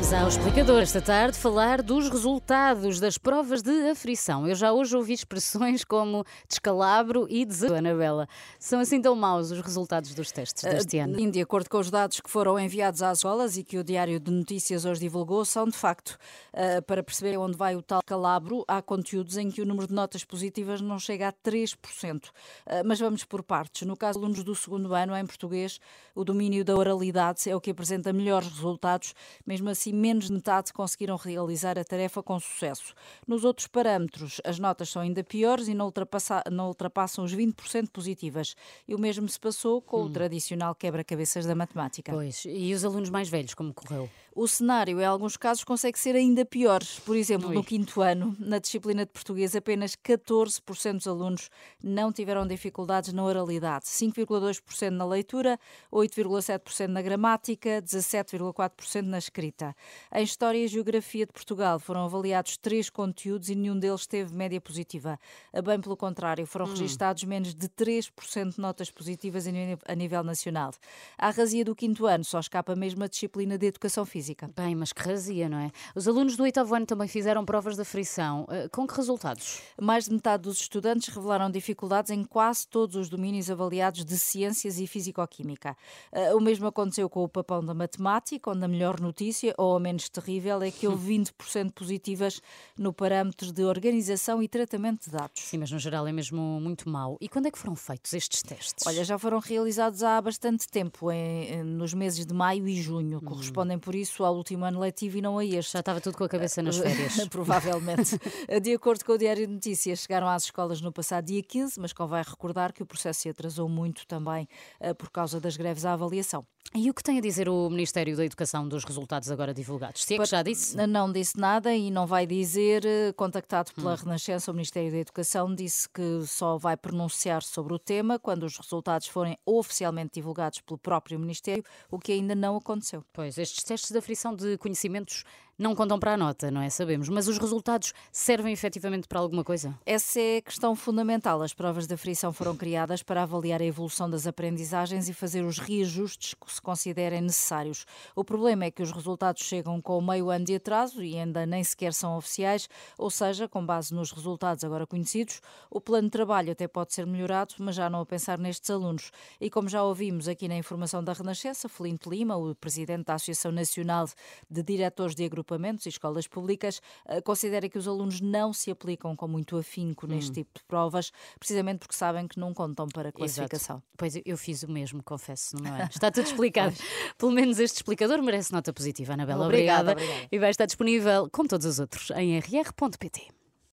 Vamos ao explicador esta tarde falar dos resultados das provas de aflição. Eu já hoje ouvi expressões como descalabro e desafio, Anabela. São assim tão maus os resultados dos testes deste uh, ano? De acordo com os dados que foram enviados às escolas e que o Diário de Notícias hoje divulgou, são de facto, uh, para perceber onde vai o tal calabro, há conteúdos em que o número de notas positivas não chega a 3%. Uh, mas vamos por partes. No caso alunos do segundo ano, em português, o domínio da oralidade é o que apresenta melhores resultados, mesmo assim menos de metade conseguiram realizar a tarefa com sucesso. Nos outros parâmetros, as notas são ainda piores e não, ultrapassa, não ultrapassam os 20% positivas. E o mesmo se passou com hum. o tradicional quebra-cabeças da matemática. Pois, e os alunos mais velhos, como correu? O cenário, em alguns casos, consegue ser ainda pior. Por exemplo, Ui. no quinto ano, na disciplina de português, apenas 14% dos alunos não tiveram dificuldades na oralidade, 5,2% na leitura, 8,7% na gramática, 17,4% na escrita. Em História e Geografia de Portugal foram avaliados três conteúdos e nenhum deles teve média positiva. Bem pelo contrário, foram hum. registados menos de 3% de notas positivas a nível nacional. À razia do quinto ano só escapa mesmo a disciplina de Educação Física física. Bem, mas que razia, não é? Os alunos do oitavo ano também fizeram provas de frição. Eh, com que resultados? Mais de metade dos estudantes revelaram dificuldades em quase todos os domínios avaliados de ciências e fisicoquímica. Eh, o mesmo aconteceu com o papão da matemática, onde a melhor notícia, ou a menos terrível, é que houve 20% positivas no parâmetro de organização e tratamento de dados. Sim, mas no geral é mesmo muito mau. E quando é que foram feitos estes testes? Olha, já foram realizados há bastante tempo, em, nos meses de maio e junho. Hum. Correspondem, por isso, isso ao último ano letivo e não a este. Já estava tudo com a cabeça nas férias. Provavelmente. De acordo com o Diário de Notícias, chegaram às escolas no passado dia 15, mas convém recordar que o processo se atrasou muito também uh, por causa das greves à avaliação. E o que tem a dizer o Ministério da Educação dos resultados agora divulgados? Se é que já disse? Não disse nada e não vai dizer. Eh, contactado pela hum. Renascença, o Ministério da Educação disse que só vai pronunciar sobre o tema quando os resultados forem oficialmente divulgados pelo próprio Ministério, o que ainda não aconteceu. Pois, estes testes de aflição de conhecimentos não contam para a nota, não é? Sabemos. Mas os resultados servem efetivamente para alguma coisa? Essa é a questão fundamental. As provas de aflição foram criadas para avaliar a evolução das aprendizagens e fazer os reajustes que se considerem necessários. O problema é que os resultados chegam com meio ano de atraso e ainda nem sequer são oficiais, ou seja, com base nos resultados agora conhecidos, o plano de trabalho até pode ser melhorado, mas já não a pensar nestes alunos. E como já ouvimos aqui na informação da Renascença, Felinto Lima, o presidente da Associação Nacional de Diretores de Agrupamentos, agrupamentos e escolas públicas, eh, considera que os alunos não se aplicam com muito afinco neste hum. tipo de provas, precisamente porque sabem que não contam para a classificação. Exato. Pois eu fiz o mesmo, confesso, não é? Está tudo explicado. Pelo menos este explicador merece nota positiva, Anabela. Obrigada, obrigada. obrigada. E vai estar disponível, como todos os outros, em rr.pt.